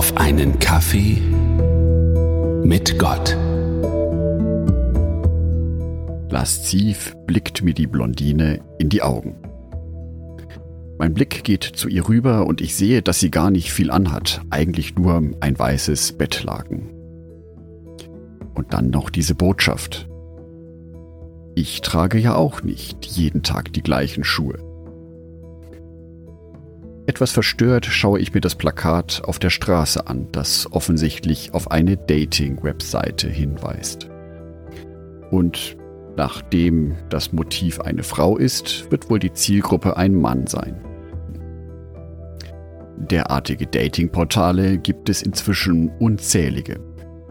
auf einen Kaffee mit Gott. Lasziv blickt mir die Blondine in die Augen. Mein Blick geht zu ihr rüber und ich sehe, dass sie gar nicht viel anhat, eigentlich nur ein weißes Bettlaken. Und dann noch diese Botschaft. Ich trage ja auch nicht jeden Tag die gleichen Schuhe. Etwas verstört schaue ich mir das Plakat auf der Straße an, das offensichtlich auf eine Dating-Webseite hinweist. Und nachdem das Motiv eine Frau ist, wird wohl die Zielgruppe ein Mann sein. Derartige Dating-Portale gibt es inzwischen unzählige.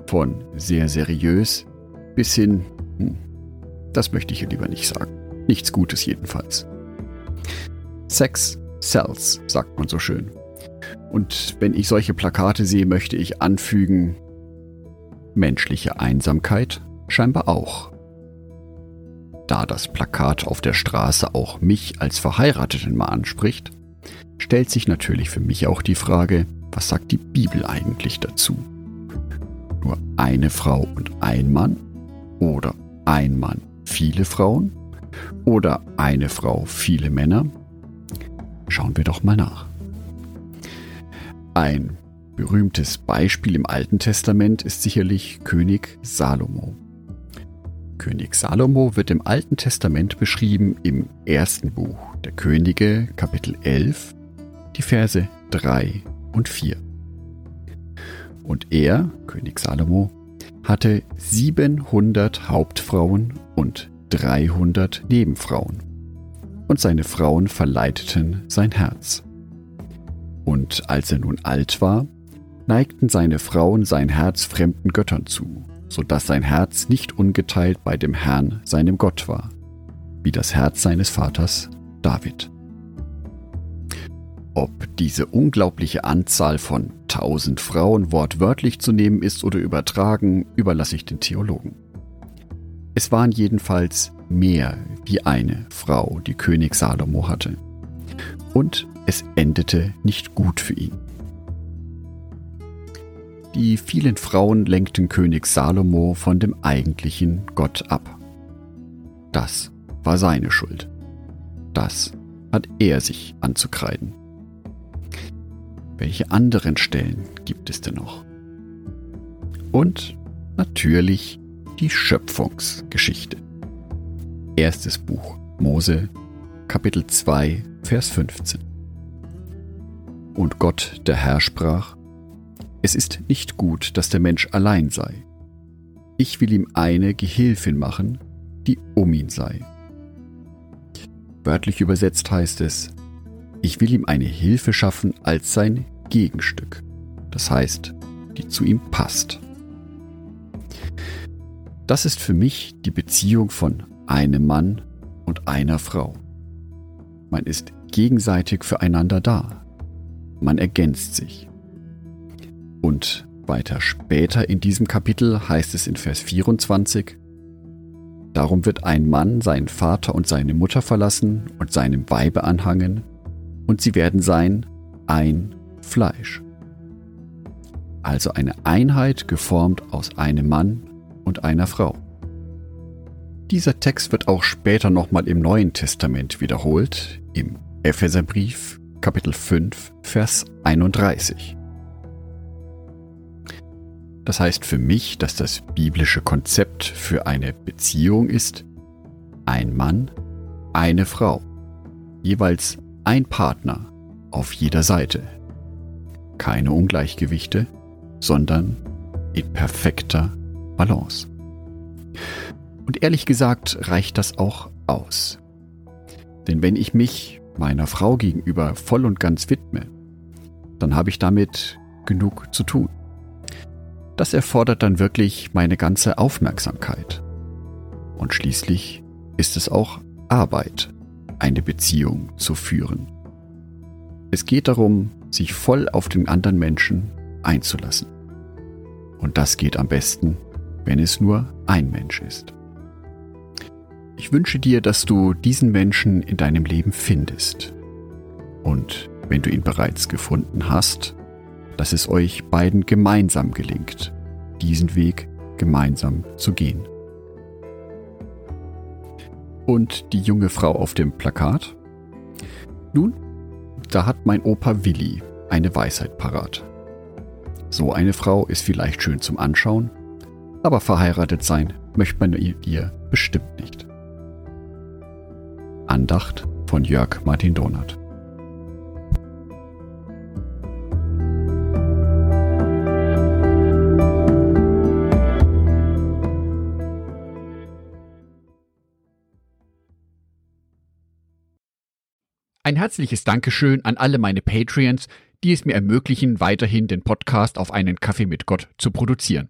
Von sehr seriös bis hin, hm, das möchte ich hier lieber nicht sagen. Nichts Gutes jedenfalls. Sex Cells, sagt man so schön. Und wenn ich solche Plakate sehe, möchte ich anfügen, menschliche Einsamkeit scheinbar auch. Da das Plakat auf der Straße auch mich als Verheirateten mal anspricht, stellt sich natürlich für mich auch die Frage, was sagt die Bibel eigentlich dazu? Nur eine Frau und ein Mann? Oder ein Mann, viele Frauen? Oder eine Frau, viele Männer? Schauen wir doch mal nach. Ein berühmtes Beispiel im Alten Testament ist sicherlich König Salomo. König Salomo wird im Alten Testament beschrieben im ersten Buch der Könige, Kapitel 11, die Verse 3 und 4. Und er, König Salomo, hatte 700 Hauptfrauen und 300 Nebenfrauen und seine Frauen verleiteten sein Herz. Und als er nun alt war, neigten seine Frauen sein Herz fremden Göttern zu, so dass sein Herz nicht ungeteilt bei dem Herrn, seinem Gott war, wie das Herz seines Vaters David. Ob diese unglaubliche Anzahl von tausend Frauen wortwörtlich zu nehmen ist oder übertragen, überlasse ich den Theologen. Es waren jedenfalls mehr wie eine Frau, die König Salomo hatte. Und es endete nicht gut für ihn. Die vielen Frauen lenkten König Salomo von dem eigentlichen Gott ab. Das war seine Schuld. Das hat er sich anzukreiden. Welche anderen Stellen gibt es denn noch? Und natürlich die Schöpfungsgeschichte. Erstes Buch Mose, Kapitel 2, Vers 15. Und Gott, der Herr, sprach, Es ist nicht gut, dass der Mensch allein sei. Ich will ihm eine Gehilfin machen, die um ihn sei. Wörtlich übersetzt heißt es, ich will ihm eine Hilfe schaffen als sein Gegenstück, das heißt, die zu ihm passt. Das ist für mich die Beziehung von einem Mann und einer Frau. Man ist gegenseitig füreinander da. Man ergänzt sich. Und weiter später in diesem Kapitel heißt es in Vers 24, Darum wird ein Mann seinen Vater und seine Mutter verlassen und seinem Weibe anhangen, und sie werden sein ein Fleisch. Also eine Einheit geformt aus einem Mann und einer Frau. Dieser Text wird auch später nochmal im Neuen Testament wiederholt, im Epheserbrief Kapitel 5, Vers 31. Das heißt für mich, dass das biblische Konzept für eine Beziehung ist, ein Mann, eine Frau, jeweils ein Partner auf jeder Seite. Keine Ungleichgewichte, sondern in perfekter Balance. Und ehrlich gesagt reicht das auch aus. Denn wenn ich mich meiner Frau gegenüber voll und ganz widme, dann habe ich damit genug zu tun. Das erfordert dann wirklich meine ganze Aufmerksamkeit. Und schließlich ist es auch Arbeit, eine Beziehung zu führen. Es geht darum, sich voll auf den anderen Menschen einzulassen. Und das geht am besten, wenn es nur ein Mensch ist. Ich wünsche dir, dass du diesen Menschen in deinem Leben findest. Und wenn du ihn bereits gefunden hast, dass es euch beiden gemeinsam gelingt, diesen Weg gemeinsam zu gehen. Und die junge Frau auf dem Plakat? Nun, da hat mein Opa Willi eine Weisheit parat. So eine Frau ist vielleicht schön zum Anschauen, aber verheiratet sein möchte man ihr bestimmt nicht. Andacht von Jörg Martin Donath. Ein herzliches Dankeschön an alle meine Patreons, die es mir ermöglichen, weiterhin den Podcast auf einen Kaffee mit Gott zu produzieren.